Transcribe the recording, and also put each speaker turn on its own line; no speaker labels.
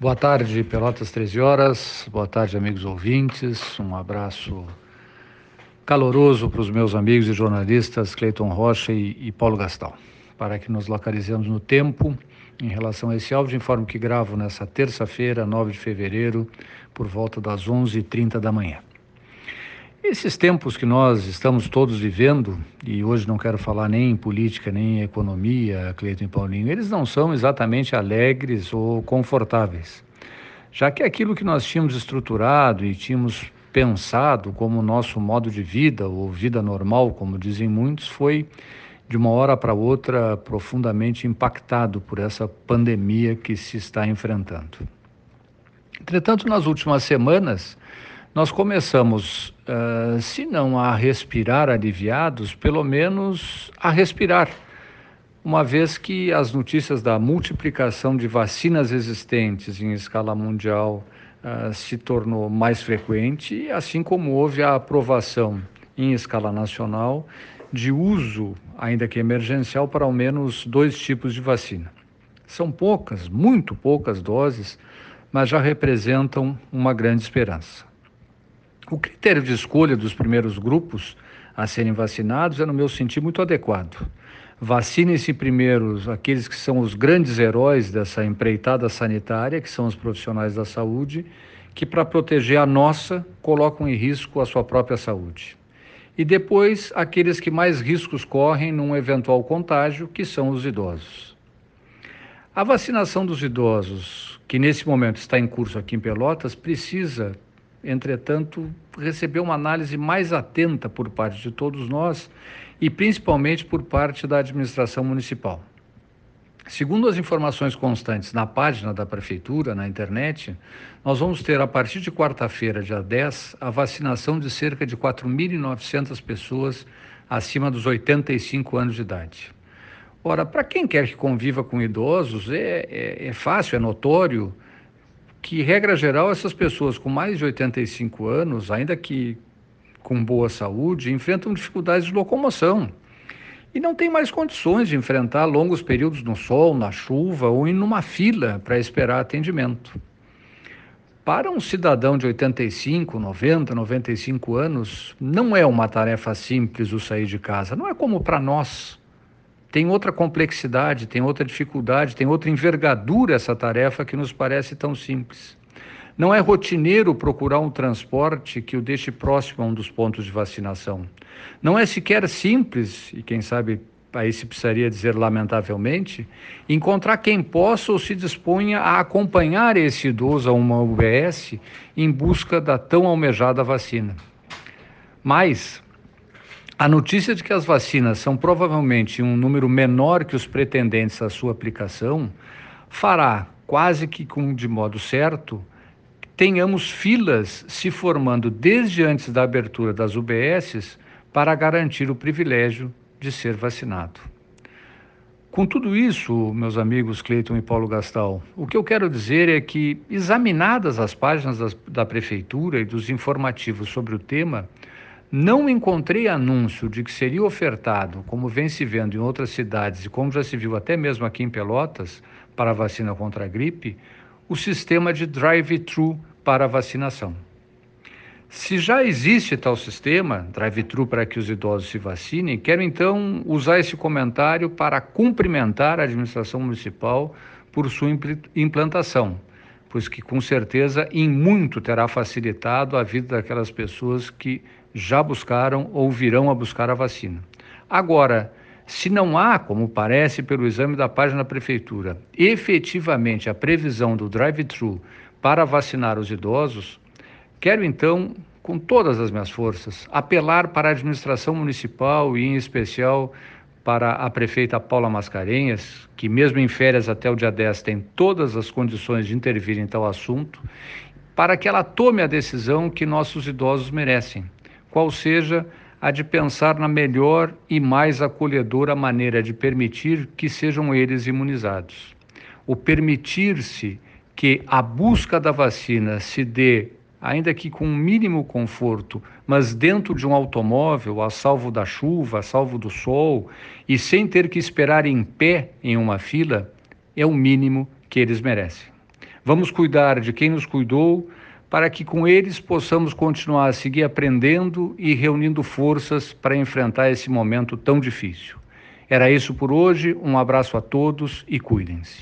Boa tarde, Pelotas 13 horas. Boa tarde, amigos ouvintes. Um abraço caloroso para os meus amigos e jornalistas Cleiton Rocha e, e, Paulo Gastal. Para que nos localizemos no tempo, em relação a esse áudio, informo que gravo nessa terça-feira, 9 de fevereiro, por volta das 11h30 da manhã. Esses tempos que nós estamos todos vivendo, e hoje não quero falar nem em política, nem em economia, Cleiton e Paulinho, eles não são exatamente alegres ou confortáveis. Já que aquilo que nós tínhamos estruturado e tínhamos pensado como nosso modo de vida, ou vida normal, como dizem muitos, foi de uma hora para outra profundamente impactado por essa pandemia que se está enfrentando. Entretanto, nas últimas semanas, nós começamos, uh, se não a respirar aliviados, pelo menos a respirar, uma vez que as notícias da multiplicação de vacinas existentes em escala mundial uh, se tornou mais frequente, assim como houve a aprovação em escala nacional de uso, ainda que emergencial, para ao menos dois tipos de vacina. São poucas, muito poucas doses, mas já representam uma grande esperança. O critério de escolha dos primeiros grupos a serem vacinados é, no meu sentido, muito adequado. Vacinem-se primeiros aqueles que são os grandes heróis dessa empreitada sanitária, que são os profissionais da saúde, que, para proteger a nossa, colocam em risco a sua própria saúde. E depois, aqueles que mais riscos correm num eventual contágio, que são os idosos. A vacinação dos idosos, que nesse momento está em curso aqui em Pelotas, precisa entretanto, recebeu uma análise mais atenta por parte de todos nós e principalmente por parte da administração municipal. Segundo as informações constantes na página da Prefeitura, na internet, nós vamos ter a partir de quarta-feira, dia 10, a vacinação de cerca de 4.900 pessoas acima dos 85 anos de idade. Ora, para quem quer que conviva com idosos, é, é, é fácil, é notório que, regra geral, essas pessoas com mais de 85 anos, ainda que com boa saúde, enfrentam dificuldades de locomoção. E não têm mais condições de enfrentar longos períodos no sol, na chuva ou em uma fila para esperar atendimento. Para um cidadão de 85, 90, 95 anos, não é uma tarefa simples o sair de casa, não é como para nós tem outra complexidade, tem outra dificuldade, tem outra envergadura essa tarefa que nos parece tão simples. Não é rotineiro procurar um transporte que o deixe próximo a um dos pontos de vacinação. Não é sequer simples, e quem sabe aí se precisaria dizer lamentavelmente, encontrar quem possa ou se disponha a acompanhar esse idoso a uma UBS em busca da tão almejada vacina. Mas, a notícia de que as vacinas são provavelmente um número menor que os pretendentes à sua aplicação fará, quase que com, de modo certo, tenhamos filas se formando desde antes da abertura das UBSs para garantir o privilégio de ser vacinado. Com tudo isso, meus amigos Cleiton e Paulo Gastal, o que eu quero dizer é que, examinadas as páginas das, da Prefeitura e dos informativos sobre o tema, não encontrei anúncio de que seria ofertado, como vem se vendo em outras cidades e como já se viu até mesmo aqui em Pelotas, para a vacina contra a gripe, o sistema de drive-thru para a vacinação. Se já existe tal sistema, drive-thru para que os idosos se vacinem, quero então usar esse comentário para cumprimentar a administração municipal por sua implantação, pois que com certeza em muito terá facilitado a vida daquelas pessoas que já buscaram ou virão a buscar a vacina. Agora, se não há, como parece pelo exame da página da prefeitura, efetivamente a previsão do drive-thru para vacinar os idosos, quero então, com todas as minhas forças, apelar para a administração municipal e, em especial, para a prefeita Paula Mascarenhas, que, mesmo em férias até o dia 10, tem todas as condições de intervir em tal assunto, para que ela tome a decisão que nossos idosos merecem qual seja a de pensar na melhor e mais acolhedora maneira de permitir que sejam eles imunizados. O permitir-se que a busca da vacina se dê, ainda que com um mínimo conforto, mas dentro de um automóvel, a salvo da chuva, a salvo do sol, e sem ter que esperar em pé em uma fila, é o mínimo que eles merecem. Vamos cuidar de quem nos cuidou, para que com eles possamos continuar a seguir aprendendo e reunindo forças para enfrentar esse momento tão difícil. Era isso por hoje, um abraço a todos e cuidem-se.